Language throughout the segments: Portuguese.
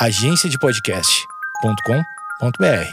agenciadepodcast.com.br.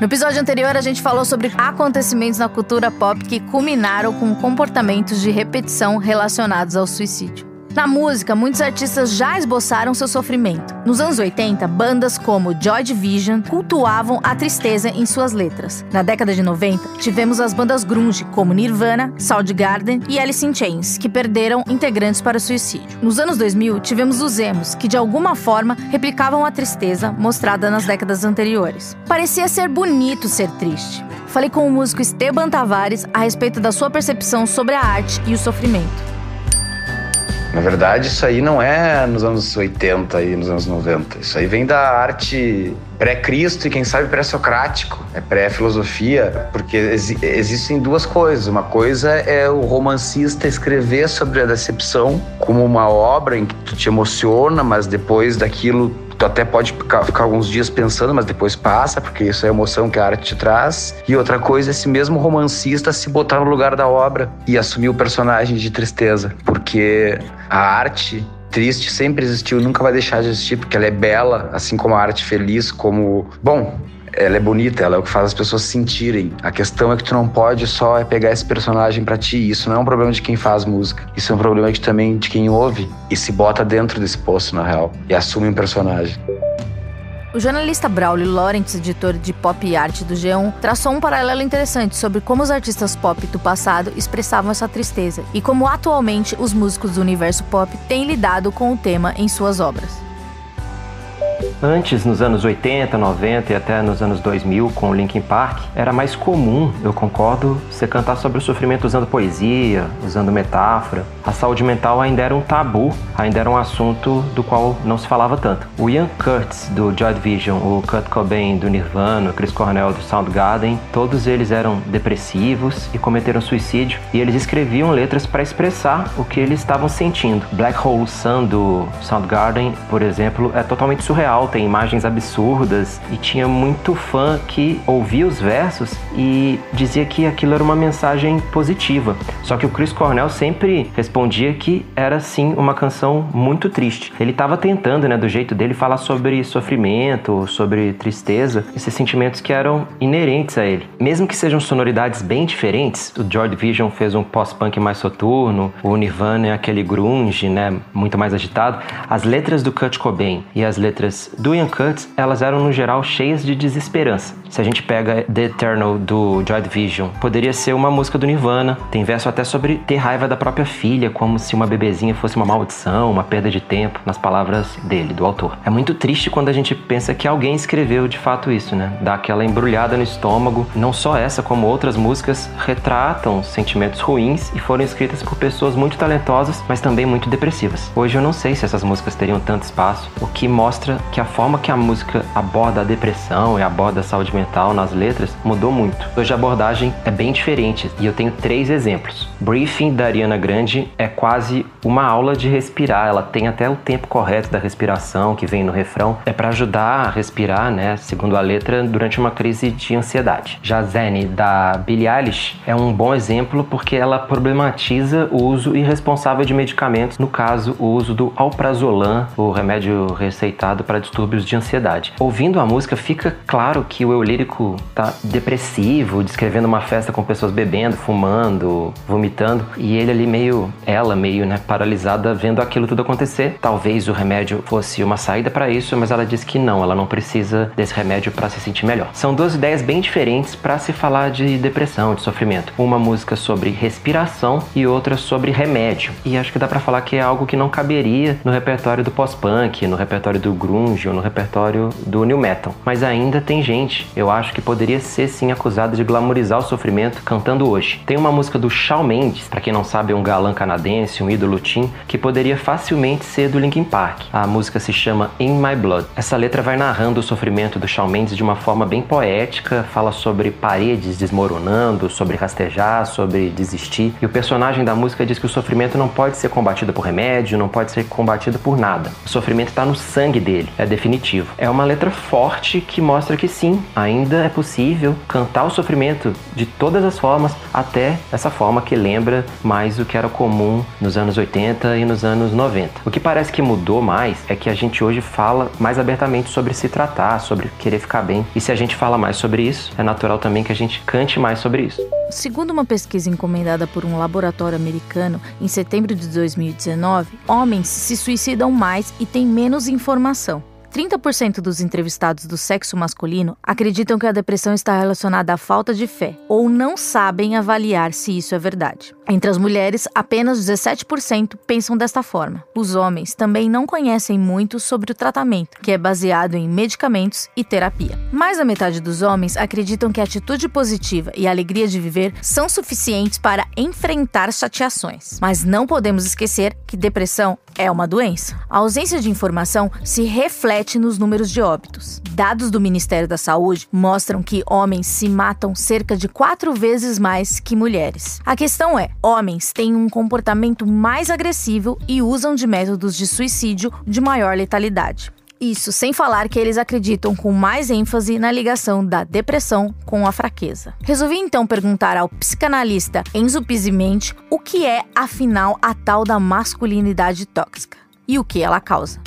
No episódio anterior, a gente falou sobre acontecimentos na cultura pop que culminaram com comportamentos de repetição relacionados ao suicídio. Na música, muitos artistas já esboçaram seu sofrimento. Nos anos 80, bandas como Joy Division cultuavam a tristeza em suas letras. Na década de 90, tivemos as bandas grunge como Nirvana, Soundgarden e Alice in Chains, que perderam integrantes para o suicídio. Nos anos 2000, tivemos os emos, que de alguma forma replicavam a tristeza mostrada nas décadas anteriores. Parecia ser bonito ser triste. Falei com o músico Esteban Tavares a respeito da sua percepção sobre a arte e o sofrimento. Na verdade, isso aí não é nos anos 80 e nos anos 90. Isso aí vem da arte pré-Cristo e quem sabe pré-socrático, é pré-filosofia, porque ex existem duas coisas. Uma coisa é o romancista escrever sobre a decepção como uma obra em que tu te emociona, mas depois daquilo tu até pode ficar, ficar, alguns dias pensando, mas depois passa, porque isso é a emoção que a arte te traz. E outra coisa é esse mesmo romancista se botar no lugar da obra e assumir o personagem de tristeza, porque a arte triste sempre existiu, nunca vai deixar de existir, porque ela é bela, assim como a arte feliz, como, bom, ela é bonita, ela é o que faz as pessoas sentirem. A questão é que tu não pode só pegar esse personagem para ti. Isso não é um problema de quem faz música. Isso é um problema de, também de quem ouve e se bota dentro desse poço, na real, e assume um personagem. O jornalista Braulio Lawrence, editor de pop e arte do G1, traçou um paralelo interessante sobre como os artistas pop do passado expressavam essa tristeza e como atualmente os músicos do universo pop têm lidado com o tema em suas obras. Antes, nos anos 80, 90 e até nos anos 2000, com o Linkin Park, era mais comum, eu concordo, você cantar sobre o sofrimento usando poesia, usando metáfora. A saúde mental ainda era um tabu, ainda era um assunto do qual não se falava tanto. O Ian Curtis, do Joy Division, o Kurt Cobain, do Nirvana, o Chris Cornell, do Soundgarden, todos eles eram depressivos e cometeram suicídio, e eles escreviam letras para expressar o que eles estavam sentindo. Black Hole Sun, do Soundgarden, por exemplo, é totalmente surreal tem imagens absurdas e tinha muito fã que ouvia os versos e dizia que aquilo era uma mensagem positiva. Só que o Chris Cornell sempre respondia que era sim uma canção muito triste. Ele estava tentando, né, do jeito dele, falar sobre sofrimento, sobre tristeza, esses sentimentos que eram inerentes a ele. Mesmo que sejam sonoridades bem diferentes, o Joy Division fez um pós-punk mais soturno, o Nirvana é aquele grunge, né, muito mais agitado. As letras do Kurt Cobain e as letras do Ian Curtis, elas eram no geral cheias de desesperança. Se a gente pega The Eternal do Joy Division, poderia ser uma música do Nirvana. Tem verso até sobre ter raiva da própria filha, como se uma bebezinha fosse uma maldição, uma perda de tempo, nas palavras dele, do autor. É muito triste quando a gente pensa que alguém escreveu de fato isso, né? Dá aquela embrulhada no estômago. Não só essa, como outras músicas retratam sentimentos ruins e foram escritas por pessoas muito talentosas, mas também muito depressivas. Hoje eu não sei se essas músicas teriam tanto espaço, o que mostra que a forma que a música aborda a depressão e aborda a saúde mental nas letras mudou muito. Hoje a abordagem é bem diferente e eu tenho três exemplos. Briefing da Ariana Grande é quase uma aula de respirar, ela tem até o tempo correto da respiração que vem no refrão, é para ajudar a respirar, né, segundo a letra, durante uma crise de ansiedade. Já Zen da Billie Eilish é um bom exemplo porque ela problematiza o uso irresponsável de medicamentos, no caso, o uso do alprazolam, o remédio receitado para distúrbios de ansiedade. Ouvindo a música, fica claro que o lírico tá depressivo, descrevendo uma festa com pessoas bebendo, fumando, vomitando, e ele ali meio, ela meio, né, paralisada vendo aquilo tudo acontecer. Talvez o remédio fosse uma saída para isso, mas ela diz que não, ela não precisa desse remédio para se sentir melhor. São duas ideias bem diferentes para se falar de depressão, de sofrimento. Uma música sobre respiração e outra sobre remédio. E acho que dá para falar que é algo que não caberia no repertório do pós-punk, no repertório do grunge ou no repertório do new metal. Mas ainda tem gente, eu acho que poderia ser sim acusada de glamorizar o sofrimento cantando hoje. Tem uma música do Shawn Mendes, para quem não sabe, é um galã canadense, um ídolo teen, que poderia facilmente ser do Linkin Park. A música se chama In My Blood. Essa letra vai narrando o sofrimento do Shawn Mendes de uma forma bem poética, fala sobre paredes desmoronando, sobre rastejar, sobre desistir. E o personagem da música diz que o sofrimento não pode ser combatido por remédio, não pode ser combatido por nada. O sofrimento está no sangue dele. É definitivo. É uma letra forte que mostra que sim, ainda é possível cantar o sofrimento de todas as formas, até essa forma que lembra mais o que era comum nos anos 80 e nos anos 90. O que parece que mudou mais é que a gente hoje fala mais abertamente sobre se tratar, sobre querer ficar bem. E se a gente fala mais sobre isso, é natural também que a gente cante mais sobre isso. Segundo uma pesquisa encomendada por um laboratório americano em setembro de 2019, homens se suicidam mais e têm menos informação. 30% dos entrevistados do sexo masculino acreditam que a depressão está relacionada à falta de fé ou não sabem avaliar se isso é verdade. Entre as mulheres, apenas 17% pensam desta forma. Os homens também não conhecem muito sobre o tratamento, que é baseado em medicamentos e terapia. Mais da metade dos homens acreditam que a atitude positiva e a alegria de viver são suficientes para enfrentar chateações. Mas não podemos esquecer que depressão é uma doença. A ausência de informação se reflete nos números de óbitos. Dados do Ministério da Saúde mostram que homens se matam cerca de quatro vezes mais que mulheres. A questão é: homens têm um comportamento mais agressivo e usam de métodos de suicídio de maior letalidade. Isso sem falar que eles acreditam com mais ênfase na ligação da depressão com a fraqueza. Resolvi então perguntar ao psicanalista Enzo Pizzimente o que é, afinal, a tal da masculinidade tóxica e o que ela causa.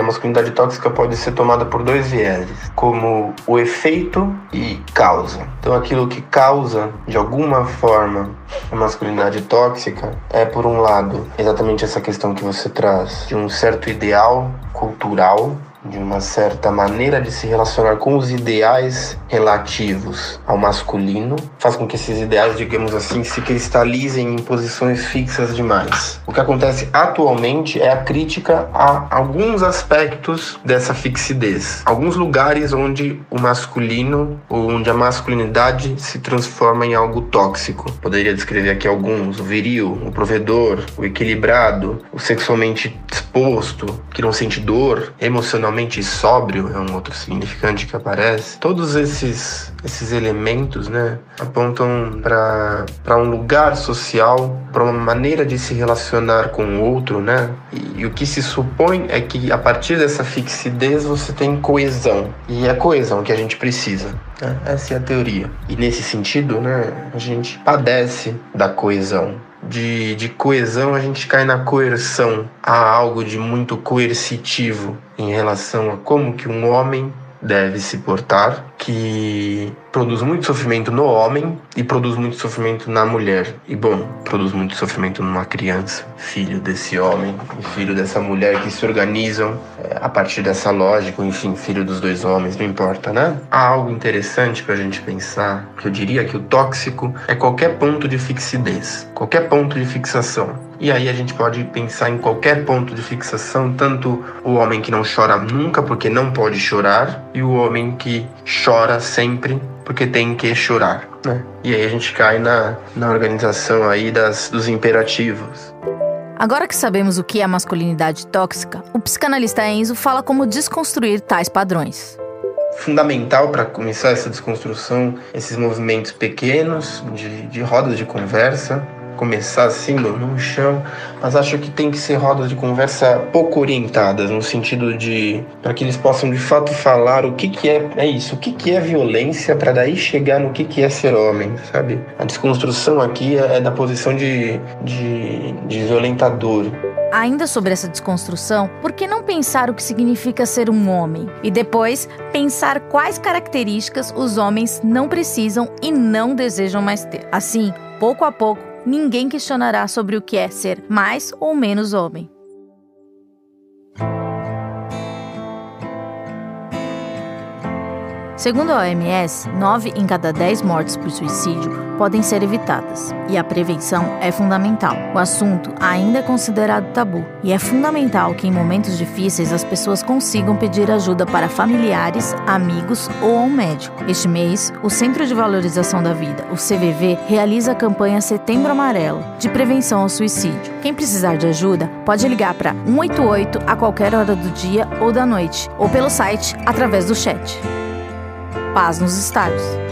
A masculinidade tóxica pode ser tomada por dois vieses, como o efeito e causa. Então, aquilo que causa, de alguma forma, a masculinidade tóxica é, por um lado, exatamente essa questão que você traz, de um certo ideal cultural de uma certa maneira de se relacionar com os ideais relativos ao masculino, faz com que esses ideais, digamos assim, se cristalizem em posições fixas demais. O que acontece atualmente é a crítica a alguns aspectos dessa fixidez, alguns lugares onde o masculino ou onde a masculinidade se transforma em algo tóxico. Poderia descrever aqui alguns: o viril, o provedor, o equilibrado, o sexualmente disposto, que não sente dor, emocionalmente sóbrio é um outro significante que aparece. Todos esses esses elementos, né, apontam para um lugar social, para uma maneira de se relacionar com o outro, né? E, e, o que se supõe é que a partir dessa fixidez você tem coesão. E é coesão que a gente precisa. Né? Essa é a teoria. E nesse sentido, né, a gente padece da coesão de, de coesão, a gente cai na coerção. Há algo de muito coercitivo em relação a como que um homem deve se portar, que produz muito sofrimento no homem e produz muito sofrimento na mulher. E bom, produz muito sofrimento numa criança, filho desse homem e filho dessa mulher que se organizam é, a partir dessa lógica, enfim, filho dos dois homens, não importa, né? Há algo interessante pra gente pensar, que eu diria que o tóxico é qualquer ponto de fixidez, qualquer ponto de fixação. E aí a gente pode pensar em qualquer ponto de fixação, tanto o homem que não chora nunca porque não pode chorar, e o homem que chora sempre porque tem que chorar. Né? E aí a gente cai na, na organização aí das, dos imperativos. Agora que sabemos o que é a masculinidade tóxica, o psicanalista Enzo fala como desconstruir tais padrões fundamental para começar essa desconstrução, esses movimentos pequenos de, de rodas de conversa, começar assim no, no chão, mas acho que tem que ser rodas de conversa pouco orientadas, no sentido de para que eles possam de fato falar o que, que é, é isso, o que, que é violência, para daí chegar no que, que é ser homem, sabe? A desconstrução aqui é, é da posição de, de, de violentador. Ainda sobre essa desconstrução, por que não pensar o que significa ser um homem? E depois pensar quais características os homens não precisam e não desejam mais ter. Assim, pouco a pouco, ninguém questionará sobre o que é ser mais ou menos homem. Segundo a OMS, 9 em cada 10 mortes por suicídio podem ser evitadas, e a prevenção é fundamental. O assunto ainda é considerado tabu, e é fundamental que em momentos difíceis as pessoas consigam pedir ajuda para familiares, amigos ou a um médico. Este mês, o Centro de Valorização da Vida, o CVV, realiza a campanha Setembro Amarelo, de prevenção ao suicídio. Quem precisar de ajuda pode ligar para 188 a qualquer hora do dia ou da noite, ou pelo site através do chat. Paz nos estádios.